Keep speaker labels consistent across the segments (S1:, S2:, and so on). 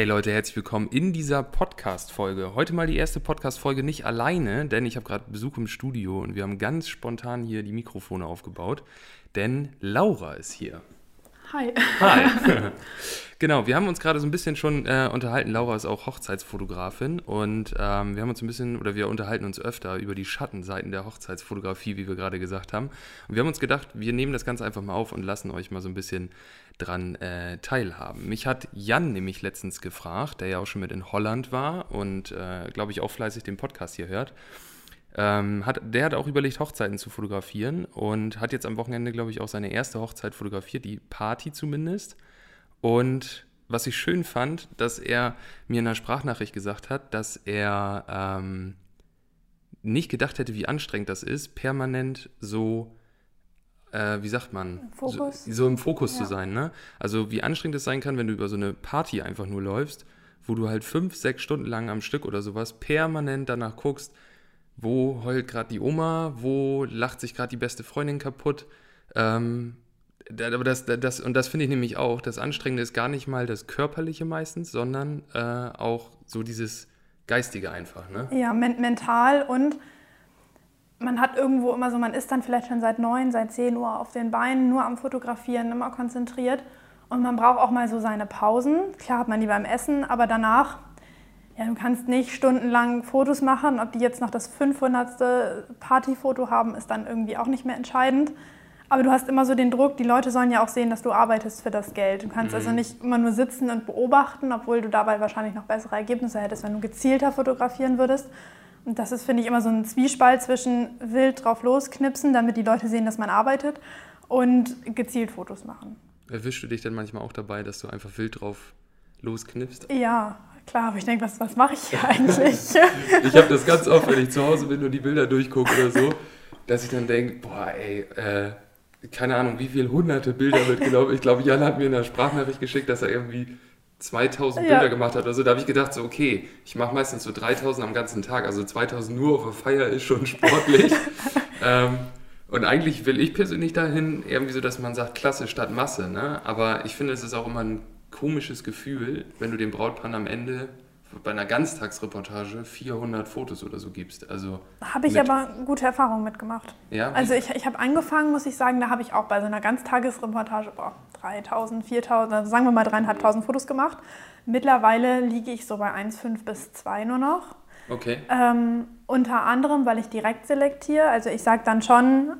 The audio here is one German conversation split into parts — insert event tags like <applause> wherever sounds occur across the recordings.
S1: Hey Leute, herzlich willkommen in dieser Podcast-Folge. Heute mal die erste Podcast-Folge nicht alleine, denn ich habe gerade Besuch im Studio und wir haben ganz spontan hier die Mikrofone aufgebaut, denn Laura ist hier.
S2: Hi.
S1: Hi. <laughs> genau, wir haben uns gerade so ein bisschen schon äh, unterhalten. Laura ist auch Hochzeitsfotografin und ähm, wir haben uns ein bisschen, oder wir unterhalten uns öfter über die Schattenseiten der Hochzeitsfotografie, wie wir gerade gesagt haben. Und wir haben uns gedacht, wir nehmen das Ganze einfach mal auf und lassen euch mal so ein bisschen dran äh, teilhaben. Mich hat Jan nämlich letztens gefragt, der ja auch schon mit in Holland war und, äh, glaube ich, auch fleißig den Podcast hier hört. Ähm, hat, der hat auch überlegt, Hochzeiten zu fotografieren und hat jetzt am Wochenende, glaube ich, auch seine erste Hochzeit fotografiert, die Party zumindest. Und was ich schön fand, dass er mir in einer Sprachnachricht gesagt hat, dass er ähm, nicht gedacht hätte, wie anstrengend das ist, permanent so, äh, wie sagt man,
S2: Fokus.
S1: So, so im Fokus
S2: Ja.
S1: zu sein. Ne? Also wie anstrengend es sein kann, wenn du über so eine Party einfach nur läufst, wo du halt fünf, sechs Stunden lang am Stück oder sowas permanent danach guckst, wo heult gerade die Oma, wo lacht sich gerade die beste Freundin kaputt. Ähm, aber das, das, und das finde ich nämlich auch, das Anstrengende ist gar nicht mal das Körperliche meistens, sondern äh, auch so dieses Geistige einfach. Ne?
S2: Ja, men mental und man hat irgendwo immer so, man ist dann vielleicht schon seit 9, seit 10 Uhr auf den Beinen, nur am Fotografieren, immer konzentriert. Und man braucht auch mal so seine Pausen. Klar hat man die beim Essen, aber danach, ja, du kannst nicht stundenlang Fotos machen. Ob die jetzt noch das 500. Partyfoto haben, ist dann irgendwie auch nicht mehr entscheidend. Aber du hast immer so den Druck, die Leute sollen ja auch sehen, dass du arbeitest für das Geld. Du kannst also nicht immer nur sitzen und beobachten, obwohl du dabei wahrscheinlich noch bessere Ergebnisse hättest, wenn du gezielter fotografieren würdest. Und das ist, finde ich, immer so ein Zwiespalt zwischen wild drauf losknipsen, damit die Leute sehen, dass man arbeitet, und gezielt Fotos machen.
S1: Erwischst du dich dann manchmal auch dabei, dass du einfach wild drauf losknippst?
S2: Ja, klar, aber ich denke, was, was mache ich hier eigentlich? <laughs>
S1: Ich habe das ganz oft, wenn ich zu Hause bin und die Bilder durchgucke oder so, dass ich dann denke, boah, ey, äh, keine Ahnung, wie viele hunderte Bilder wird gelaufen. Ich glaube, Jan hat mir eine Sprachnachricht geschickt, dass er irgendwie 2000
S2: Ja.
S1: Bilder gemacht hat oder so. Da habe ich gedacht, so, okay, ich mache meistens so 3000 am ganzen Tag. Also 2000 nur auf der Feier ist schon sportlich. <laughs> ähm, und eigentlich will ich persönlich dahin irgendwie so, dass man sagt, Klasse statt Masse. Ne? Aber ich finde, es ist auch immer ein komisches Gefühl, wenn du dem Brautpaar am Ende bei einer Ganztagsreportage 400 Fotos oder so gibst. Also,
S2: habe ich aber gute Erfahrungen mitgemacht.
S1: ja,
S2: Also ich, ich habe angefangen, muss ich sagen, da habe ich auch bei so einer Ganztagesreportage boah, 3000, 4000, also sagen wir mal dreieinhalbtausend Fotos gemacht. Mittlerweile liege ich so bei 1,5 bis 2 nur noch.
S1: okay.
S2: Ähm, unter anderem, weil ich direkt selektiere. Also ich sage dann schon,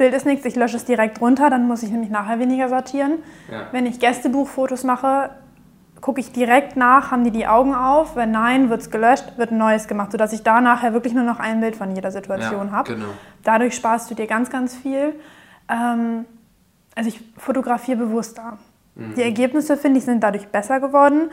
S2: Bild ist nichts, ich lösche es direkt runter, dann muss ich nämlich nachher weniger sortieren.
S1: Ja.
S2: Wenn ich Gästebuchfotos mache, gucke ich direkt nach, haben die die Augen auf? Wenn nein, wird es gelöscht, wird ein neues gemacht, sodass ich da nachher wirklich nur noch ein Bild von jeder Situation
S1: ja,
S2: habe.
S1: Genau.
S2: Dadurch sparst du dir ganz, ganz viel. Ähm, also ich fotografiere bewusster. Die Ergebnisse, finde ich, sind dadurch besser geworden.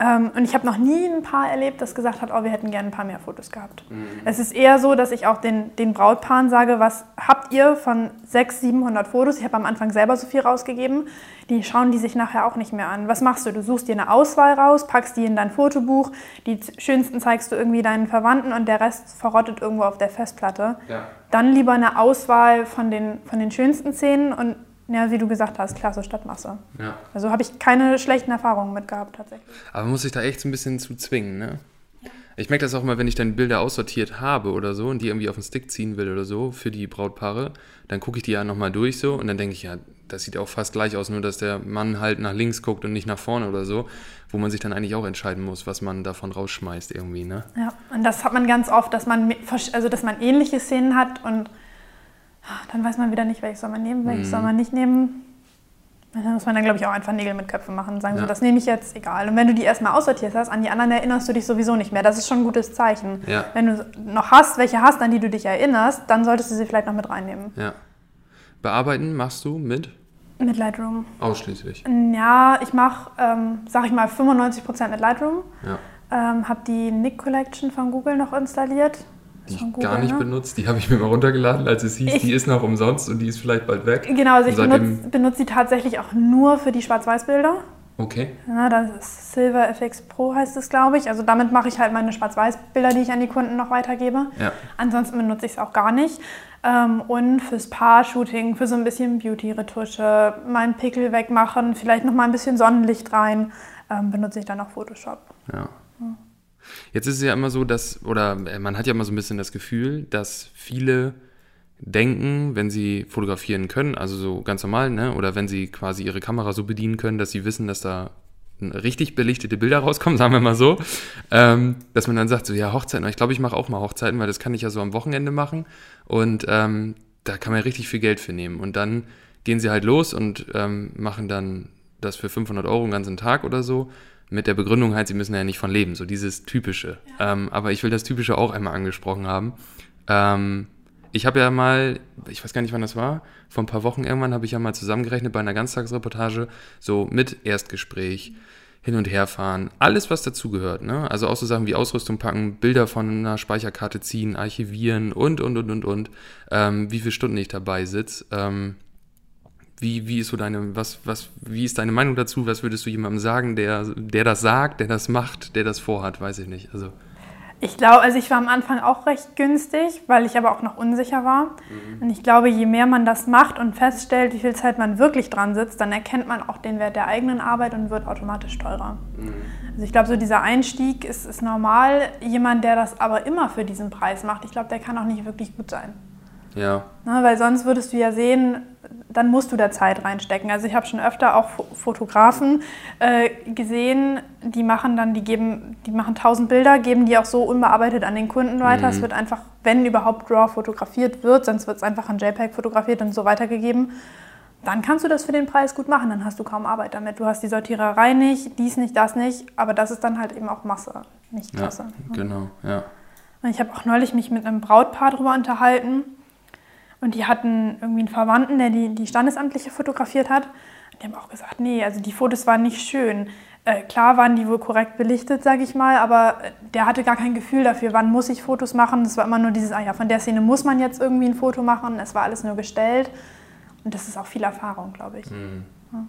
S2: Ähm, und ich habe noch nie ein Paar erlebt, das gesagt hat, oh, wir hätten gerne ein paar mehr Fotos gehabt. Es ist eher so, dass ich auch den, den Brautpaaren sage, was habt ihr von 600, 700 Fotos? Ich habe am Anfang selber so viel rausgegeben. Die schauen die sich nachher auch nicht mehr an. Was machst du? Du suchst dir eine Auswahl raus, packst die in dein Fotobuch. Die schönsten zeigst du irgendwie deinen Verwandten und der Rest verrottet irgendwo auf der Festplatte
S1: Ja.
S2: dann lieber eine Auswahl von den, von den schönsten Szenen und, ja, wie du gesagt hast, Klasse statt Masse.
S1: ja.
S2: Also habe ich keine schlechten Erfahrungen mit gehabt tatsächlich.
S1: Aber man muss sich da echt so ein bisschen zu zwingen, ne? Ich merke das auch mal, wenn ich dann Bilder aussortiert habe oder so und die irgendwie auf den Stick ziehen will oder so für die Brautpaare, dann gucke ich die ja nochmal durch so und dann denke ich, ja, das sieht auch fast gleich aus, nur dass der Mann halt nach links guckt und nicht nach vorne oder so, wo man sich dann eigentlich auch entscheiden muss, was man davon rausschmeißt irgendwie, ne?
S2: Ja, und das hat man ganz oft, dass man, also dass man ähnliche Szenen hat und dann weiß man wieder nicht, welches soll man nehmen, welches
S1: Mhm.
S2: soll man nicht nehmen. Dann muss man dann, glaube ich, auch einfach Nägel mit Köpfen machen und sagen,
S1: Ja.
S2: so, das nehme ich jetzt, egal. Und wenn du die erstmal aussortiert hast, an die anderen erinnerst du dich sowieso nicht mehr. Das ist schon ein gutes Zeichen.
S1: Ja.
S2: Wenn du noch hast, welche hast, an die du dich erinnerst, dann solltest du sie vielleicht noch mit reinnehmen.
S1: Ja. Bearbeiten machst du mit?
S2: Mit Lightroom.
S1: Ausschließlich.
S2: Ja, ich mache, ähm, sag ich mal, 95% mit Lightroom.
S1: Ja.
S2: Ähm, habe die Nick Collection von Google noch installiert.
S1: Die ich gar nicht
S2: ne?
S1: benutzt, die habe ich mir mal runtergeladen, als es hieß,
S2: Ich-
S1: die ist noch umsonst und die ist vielleicht bald weg.
S2: Genau, also ich benutze benutz die tatsächlich auch nur für die Schwarz-Weiß-Bilder.
S1: Okay.
S2: Ja, das ist Silver FX Pro heißt es, glaube ich. Also damit mache ich halt meine Schwarz-Weiß-Bilder, die ich an die Kunden noch weitergebe.
S1: Ja.
S2: Ansonsten benutze ich es auch gar nicht. Ähm, und fürs Paar-Shooting, für so ein bisschen Beauty-Retusche, mal einen Pickel wegmachen, vielleicht noch mal ein bisschen Sonnenlicht rein. ähm, benutze ich dann auch Photoshop.
S1: Ja. Jetzt ist es ja immer so, dass, oder äh, man hat ja immer so ein bisschen das Gefühl, dass viele denken, wenn sie fotografieren können, also so ganz normal, ne, oder wenn sie quasi ihre Kamera so bedienen können, dass sie wissen, dass da richtig belichtete Bilder rauskommen, <laughs> sagen wir mal so, ähm, dass man dann sagt, so ja, Hochzeiten, ich glaube, ich mache auch mal Hochzeiten, weil das kann ich ja so am Wochenende machen und ähm, da kann man ja richtig viel Geld für nehmen. Und dann gehen sie halt los und ähm, machen dann das für 500 Euro einen ganzen Tag oder so mit der Begründung halt, sie müssen ja nicht von leben, so dieses Typische. Ja. Ähm, aber ich will das Typische auch einmal angesprochen haben. Ähm, ich habe ja mal, ich weiß gar nicht, wann das war, vor ein paar Wochen irgendwann habe ich ja mal zusammengerechnet bei einer Ganztagsreportage, so mit Erstgespräch, hin und her fahren, alles, was dazugehört. Ne? Also auch so Sachen wie Ausrüstung packen, Bilder von einer Speicherkarte ziehen, archivieren und, und, und, und, und. Ähm, wie viele Stunden ich dabei sitze. Ähm, wie, wie ist so deine, was, was, wie ist deine Meinung dazu? Was würdest du jemandem sagen, der, der das sagt, der das macht, der das vorhat? Weiß ich nicht. Also.
S2: Ich glaube, also ich war am Anfang auch recht günstig, weil ich aber auch noch unsicher war. Mhm. Und ich glaube, je mehr man das macht und feststellt, wie viel Zeit man wirklich dran sitzt, dann erkennt man auch den Wert der eigenen Arbeit und wird automatisch teurer. Mhm. Also ich glaube, so dieser Einstieg ist, ist normal. Jemand, der das aber immer für diesen Preis macht, ich glaube, der kann auch nicht wirklich gut sein.
S1: Ja.
S2: Na, weil sonst würdest du ja sehen, dann musst du da Zeit reinstecken. Also ich habe schon öfter auch Fotografen äh, gesehen, die machen dann, die geben, die machen tausend Bilder, geben die auch so unbearbeitet an den Kunden weiter. Mhm. Es wird einfach, wenn überhaupt RAW fotografiert wird, sonst wird es einfach an JPEG fotografiert und so weitergegeben. Dann kannst du das für den Preis gut machen, dann hast du kaum Arbeit damit. Du hast die Sortiererei nicht, dies nicht, das nicht, aber das ist dann halt eben auch Masse, nicht Klasse.
S1: Ja, genau, ja.
S2: Ich habe auch neulich mich mit einem Brautpaar darüber unterhalten und die hatten irgendwie einen Verwandten, der die, die Standesamtliche fotografiert hat. Und die haben auch gesagt, nee, also die Fotos waren nicht schön. Äh, klar waren die wohl korrekt belichtet, sage ich mal, aber der hatte gar kein Gefühl dafür, wann muss ich Fotos machen. Das war immer nur dieses, ah ja, von der Szene muss man jetzt irgendwie ein Foto machen. Es war alles nur gestellt. Und das ist auch viel Erfahrung, glaube ich. Mhm.
S1: Ja.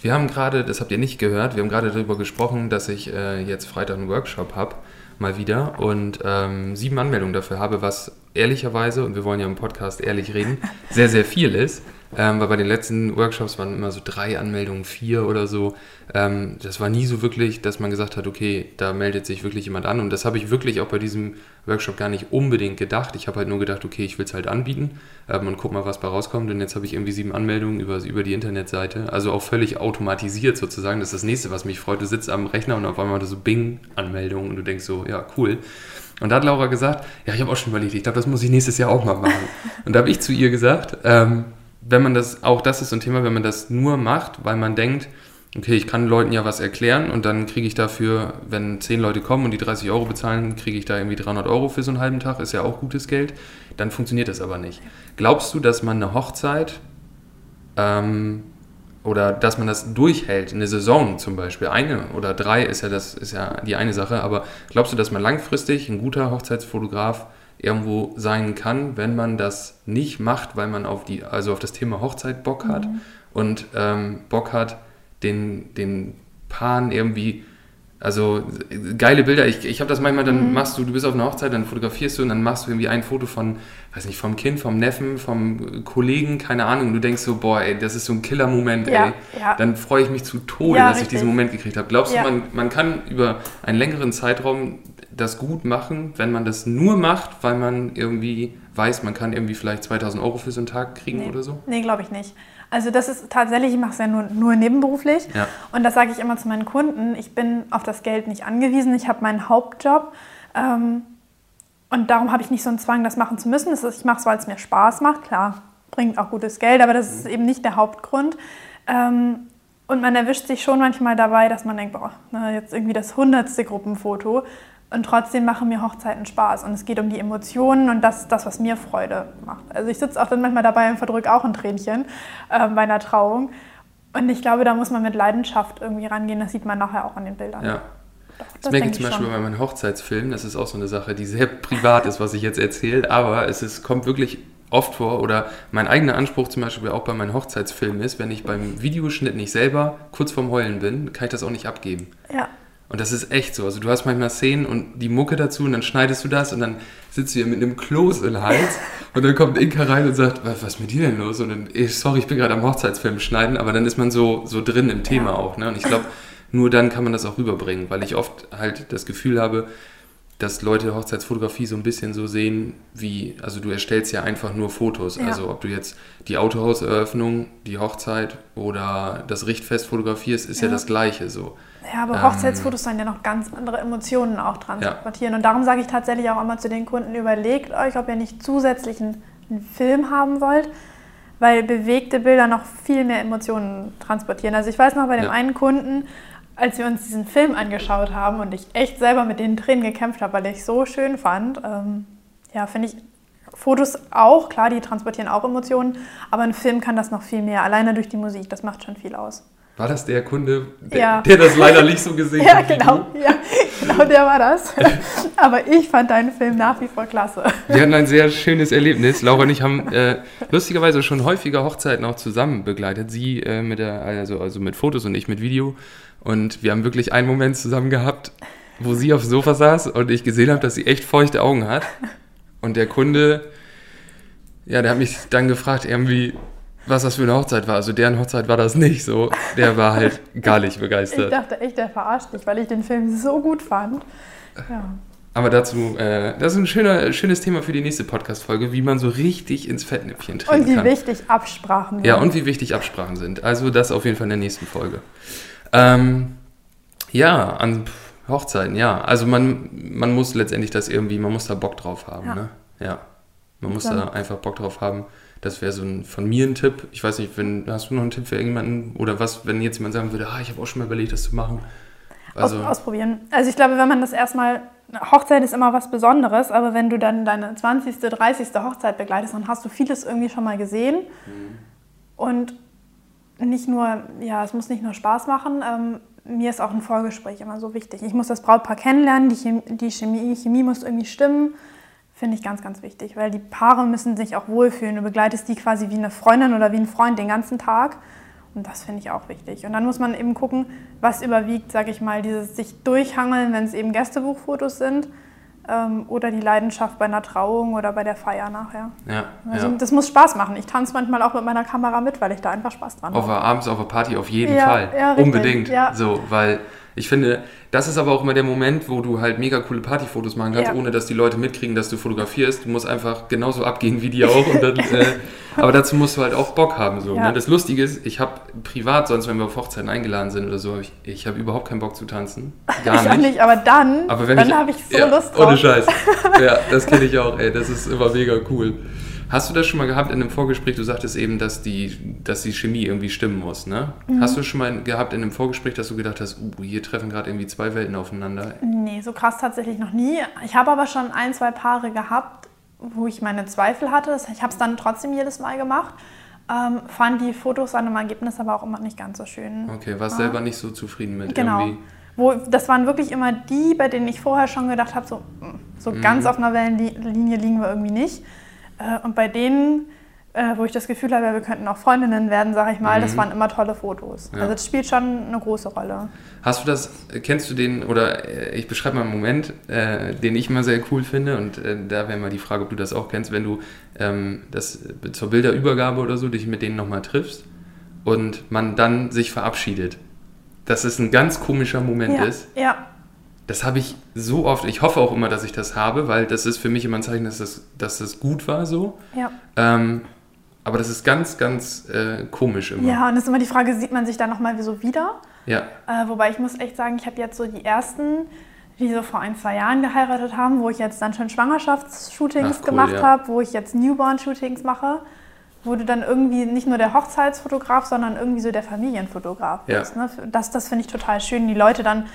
S1: Wir haben gerade, das habt ihr nicht gehört, wir haben gerade darüber gesprochen, dass ich äh, jetzt Freitag einen Workshop habe mal wieder und ähm, sieben Anmeldungen dafür habe, was ehrlicherweise, und wir wollen ja im Podcast ehrlich reden, sehr, sehr viel ist. Ähm, weil bei den letzten Workshops waren immer so drei Anmeldungen, vier oder so. Ähm, das war nie so wirklich, dass man gesagt hat, okay, da meldet sich wirklich jemand an. Und das habe ich wirklich auch bei diesem Workshop gar nicht unbedingt gedacht. Ich habe halt nur gedacht, okay, ich will es halt anbieten ähm, und guck mal, was bei rauskommt. Und jetzt habe ich irgendwie sieben Anmeldungen über, über die Internetseite. Also auch völlig automatisiert sozusagen. Das ist das nächste, was mich freut. Du sitzt am Rechner und auf einmal so Bing-Anmeldungen und du denkst so, ja, cool. Und da hat Laura gesagt, ja, ich habe auch schon überlegt, ich glaube, das muss ich nächstes Jahr auch mal machen. Und da habe ich zu ihr gesagt, ähm, wenn man das, auch das ist so ein Thema, wenn man das nur macht, weil man denkt, okay, ich kann Leuten ja was erklären und dann kriege ich dafür, wenn zehn Leute kommen und die 30 Euro bezahlen, kriege ich da irgendwie 300 Euro für so einen halben Tag, ist ja auch gutes Geld, dann funktioniert das aber nicht. Glaubst du, dass man eine Hochzeit ähm, oder dass man das durchhält, eine Saison zum Beispiel, eine oder drei ist ja das ist ja die eine Sache, aber glaubst du, dass man langfristig ein guter Hochzeitsfotograf irgendwo sein kann, wenn man das nicht macht, weil man auf die, also auf das Thema Hochzeit Bock hat mhm. und ähm, Bock hat, den, den Paaren irgendwie, also geile Bilder. Ich, ich habe das manchmal, dann mhm. machst du, du bist auf einer Hochzeit, dann fotografierst du und dann machst du irgendwie ein Foto von, weiß nicht, vom Kind, vom Neffen, vom Kollegen, keine Ahnung. Und du denkst so, boah, ey, das ist so ein Killer-Moment, ja, ey. Ja. Dann freue ich mich zu Tode, ja, dass richtig. ich diesen Moment gekriegt habe. Glaubst du, man, man kann über einen längeren Zeitraum das gut machen, wenn man das nur macht, weil man irgendwie weiß, man kann irgendwie vielleicht 2000 Euro für so einen Tag kriegen
S2: nee.
S1: oder so?
S2: Nee, glaube ich nicht. Also das ist tatsächlich, ich mache es ja nur, nur nebenberuflich ja. und das sage ich immer zu meinen Kunden, ich bin auf das Geld nicht angewiesen, ich habe meinen Hauptjob ähm, und darum habe ich nicht so einen Zwang, das machen zu müssen. Das ist, ich mache es, weil es mir Spaß macht, klar, bringt auch gutes Geld, aber das ist mhm. eben nicht der Hauptgrund. Ähm, und man erwischt sich schon manchmal dabei, dass man denkt, boah, na, jetzt irgendwie das hundertste Gruppenfoto und trotzdem machen mir Hochzeiten Spaß. Und es geht um die Emotionen und das, das was mir Freude macht. Also ich sitze auch dann manchmal dabei und verdrücke auch ein Tränchen äh, bei einer Trauung. Und ich glaube, da muss man mit Leidenschaft irgendwie rangehen. Das sieht man nachher auch an den Bildern.
S1: Ja. Doch, das, das merke ich zum Beispiel schon. bei meinen Hochzeitsfilmen. Das ist auch so eine Sache, die sehr <laughs> privat ist, was ich jetzt erzähle. Aber es ist, kommt wirklich oft vor. Oder mein eigener Anspruch zum Beispiel auch bei meinen Hochzeitsfilmen ist, wenn ich beim Videoschnitt nicht selber kurz vorm Heulen bin, kann ich das auch nicht abgeben.
S2: Ja.
S1: Und das ist echt so. Also du hast manchmal Szenen und die Mucke dazu und dann schneidest du das und dann sitzt du hier mit einem Kloß im Hals <laughs> und dann kommt Inka rein und sagt, was, was ist mit dir denn los? Und dann, sorry, ich bin gerade am Hochzeitsfilm schneiden, aber dann ist man so, so drin im Thema ja. auch. Ne? Und ich glaube, nur dann kann man das auch rüberbringen, weil ich oft halt das Gefühl habe, dass Leute Hochzeitsfotografie so ein bisschen so sehen, wie, also du erstellst ja einfach nur Fotos.
S2: Ja.
S1: Also ob du jetzt die Autohauseröffnung, die Hochzeit oder das Richtfest fotografierst, ist ja,
S2: Ja.
S1: das Gleiche so.
S2: Ja, aber
S1: Ähm,
S2: Hochzeitsfotos sollen ja noch ganz andere Emotionen auch transportieren. Und darum sage ich tatsächlich auch immer zu den Kunden, überlegt euch, ob ihr nicht zusätzlich einen, Film haben wollt, weil bewegte Bilder noch viel mehr Emotionen transportieren. Also ich weiß noch bei dem
S1: Ja.
S2: einen Kunden, als wir uns diesen Film angeschaut haben und ich echt selber mit den Tränen gekämpft habe, weil ich es so schön fand. Ähm, ja, finde ich Fotos auch, klar, die transportieren auch Emotionen, aber ein Film kann das noch viel mehr, alleine durch die Musik, das macht schon viel aus.
S1: War das der Kunde, der,
S2: Ja.
S1: der das leider nicht so gesehen <laughs>
S2: Ja,
S1: hat? wie
S2: genau. Ja, genau der war das. <laughs> Aber ich fand deinen Film nach wie vor klasse.
S1: Wir hatten ein sehr schönes Erlebnis. Laura und ich haben äh, lustigerweise schon häufiger Hochzeiten auch zusammen begleitet. Sie äh, mit der, also, also mit Fotos und ich mit Video. Und wir haben wirklich einen Moment zusammen gehabt, wo sie auf dem Sofa saß und ich gesehen habe, dass sie echt feuchte Augen hat. Und der Kunde, ja, der hat mich dann gefragt, irgendwie, was das für eine Hochzeit war. Also deren Hochzeit war das nicht so. Der war halt gar nicht <laughs>
S2: Ich
S1: begeistert.
S2: dachte echt, der verarscht dich, weil ich den Film so gut fand. Ja.
S1: Aber dazu, äh, das ist ein schöner, schönes Thema für die nächste Podcast-Folge, wie man so richtig ins Fettnäpfchen treten
S2: Und wie
S1: kann.
S2: wichtig Absprachen
S1: Ja,
S2: sind.
S1: und wie wichtig Absprachen sind. Also das auf jeden Fall in der nächsten Folge. Ähm, ja, an Hochzeiten, ja. Also man, man muss letztendlich das irgendwie, man muss da Bock drauf haben,
S2: Ja.
S1: ne? Ja. Man muss
S2: Dann-
S1: da einfach Bock drauf haben. Das wäre so ein, von mir ein Tipp. Ich weiß nicht, wenn, hast du noch einen Tipp für irgendjemanden? Oder was, wenn jetzt jemand sagen würde, ah, ich habe auch schon mal überlegt, das zu machen. Also,
S2: Aus, ausprobieren. Also ich glaube, wenn man das erstmal, Hochzeit ist immer was Besonderes, aber wenn du dann deine 20., 30. Hochzeit begleitest, dann hast du vieles irgendwie schon mal gesehen.
S1: Mhm.
S2: Und nicht nur, ja, es muss nicht nur Spaß machen, ähm, mir ist auch ein Vorgespräch immer so wichtig. Ich muss das Brautpaar kennenlernen, die Chemie, die Chemie, Chemie muss irgendwie stimmen. Finde ich ganz, ganz wichtig, weil die Paare müssen sich auch wohlfühlen. Du begleitest die quasi wie eine Freundin oder wie ein Freund den ganzen Tag. Und das finde ich auch wichtig. Und dann muss man eben gucken, was überwiegt, sage ich mal, dieses sich durchhangeln, wenn es eben Gästebuchfotos sind ähm, oder die Leidenschaft bei einer Trauung oder bei der Feier nachher.
S1: ja,
S2: Also
S1: ja.
S2: das muss Spaß machen. Ich tanze manchmal auch mit meiner Kamera mit, weil ich da einfach Spaß dran
S1: Auf
S2: habe.
S1: abends auf der Party auf jeden
S2: Ja,
S1: Fall.
S2: ja, richtig,
S1: Unbedingt.
S2: ja.
S1: So, weil ich finde, das ist aber auch immer der Moment, wo du halt mega coole Partyfotos machen kannst,
S2: Ja.
S1: ohne dass die Leute mitkriegen, dass du fotografierst. Du musst einfach genauso abgehen wie die auch. Und dann, äh, <laughs> aber dazu musst du halt auch Bock haben. So,
S2: Ja.
S1: ne? Das Lustige ist, ich habe privat, sonst wenn wir auf Hochzeiten eingeladen sind oder so, ich, ich habe überhaupt keinen Bock zu tanzen. <laughs> Gar
S2: ich auch nicht, aber dann,
S1: aber
S2: dann habe ich so
S1: ja,
S2: Lust drauf.
S1: Ohne Scheiß. <laughs> Ja, das kenne ich auch, ey. Das ist immer mega cool. Hast du das schon mal gehabt in einem Vorgespräch? Du sagtest eben, dass die, dass die Chemie irgendwie stimmen muss, ne?
S2: Mhm.
S1: Hast du schon mal gehabt in einem Vorgespräch, dass du gedacht hast, uh, hier treffen gerade irgendwie zwei Welten aufeinander?
S2: Nee, so krass tatsächlich noch nie. Ich habe aber schon ein, zwei Paare gehabt, wo ich meine Zweifel hatte. Ich habe es dann trotzdem jedes Mal gemacht. Ähm, fand die Fotos dann im Ergebnis aber auch immer nicht ganz so schön.
S1: Okay, warst selber nicht so zufrieden mit
S2: Genau.
S1: irgendwie.
S2: Wo, das waren wirklich immer die, bei denen ich vorher schon gedacht habe, so, mm, so
S1: Mhm.
S2: ganz auf einer Wellenlinie liegen wir irgendwie nicht. Äh, Und bei denen, äh, wo ich das Gefühl habe, wir könnten auch Freundinnen werden, sage ich mal, das
S1: Mhm.
S2: waren immer tolle Fotos.
S1: Ja.
S2: Also das spielt schon eine große Rolle.
S1: Hast du das, kennst du den, oder äh, ich beschreibe mal einen Moment, äh, den ich immer sehr cool finde und äh, da wäre mal die Frage, ob du das auch kennst, wenn du ähm, das äh, zur Bilderübergabe oder so dich mit denen nochmal triffst und man dann sich verabschiedet. Dass es ein ganz komischer Moment
S2: Ja,
S1: ist.
S2: ja,
S1: Das habe ich so oft, ich hoffe auch immer, dass ich das habe, weil das ist für mich immer ein Zeichen, dass das, dass das gut war so.
S2: ja.
S1: Ähm, aber das ist ganz, ganz äh, komisch immer.
S2: Ja, und es ist immer die Frage, sieht man sich da nochmal so wieder?
S1: Ja.
S2: Äh, wobei ich muss echt sagen, ich habe jetzt so die ersten, die so vor ein, zwei Jahren geheiratet haben, wo ich jetzt dann schon Schwangerschaftsshootings
S1: cool,
S2: gemacht
S1: ja.
S2: habe, wo ich jetzt Newborn-Shootings mache, wo du dann irgendwie nicht nur der Hochzeitsfotograf, sondern irgendwie so der Familienfotograf
S1: Ja.
S2: bist. Ne? Das, das finde ich total schön, die Leute dann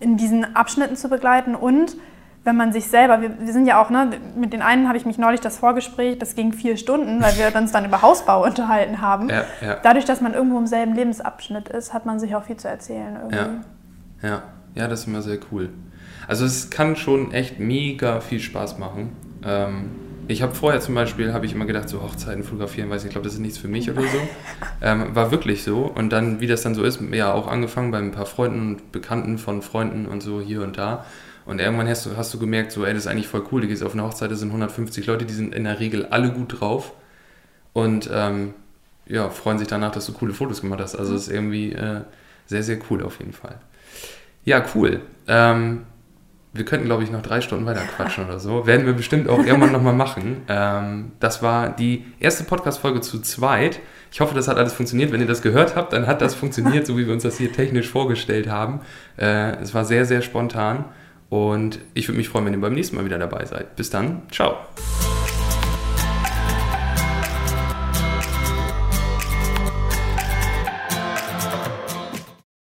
S2: in diesen Abschnitten zu begleiten und wenn man sich selber, wir, wir sind ja auch, ne, mit den einen habe ich mich neulich das Vorgespräch, das ging vier Stunden, weil wir uns dann über Hausbau <laughs> unterhalten haben.
S1: Ja, ja.
S2: Dadurch, dass man irgendwo im selben Lebensabschnitt ist, hat man sich auch viel zu erzählen irgendwie.
S1: Ja. Ja, ja, das ist immer sehr cool. Also es kann schon echt mega viel Spaß machen. Ähm, ich habe vorher zum Beispiel, habe ich immer gedacht, so Hochzeiten fotografieren, weiß nicht, ich glaube, das ist nichts für mich oder so. <laughs> Ähm, war wirklich so. Und dann, wie das dann so ist, ja auch angefangen bei ein paar Freunden und Bekannten von Freunden und so hier und da. Und irgendwann hast du, hast du gemerkt, so, ey, das ist eigentlich voll cool. Du gehst auf eine Hochzeit, da sind 150 Leute, die sind in der Regel alle gut drauf. Und ähm, ja, freuen sich danach, dass du coole Fotos gemacht hast. Also es ist irgendwie äh, sehr, sehr cool auf jeden Fall. Ja, cool. Ähm, wir könnten, glaube ich, noch drei Stunden weiter quatschen oder so. Werden wir bestimmt auch irgendwann nochmal machen. Ähm, das war die erste Podcast-Folge zu zweit. Ich hoffe, das hat alles funktioniert. Wenn ihr das gehört habt, dann hat das funktioniert, so wie wir uns das hier technisch vorgestellt haben. Äh, es war sehr, sehr spontan. Und ich würde mich freuen, wenn ihr beim nächsten Mal wieder dabei seid. Bis dann. Ciao.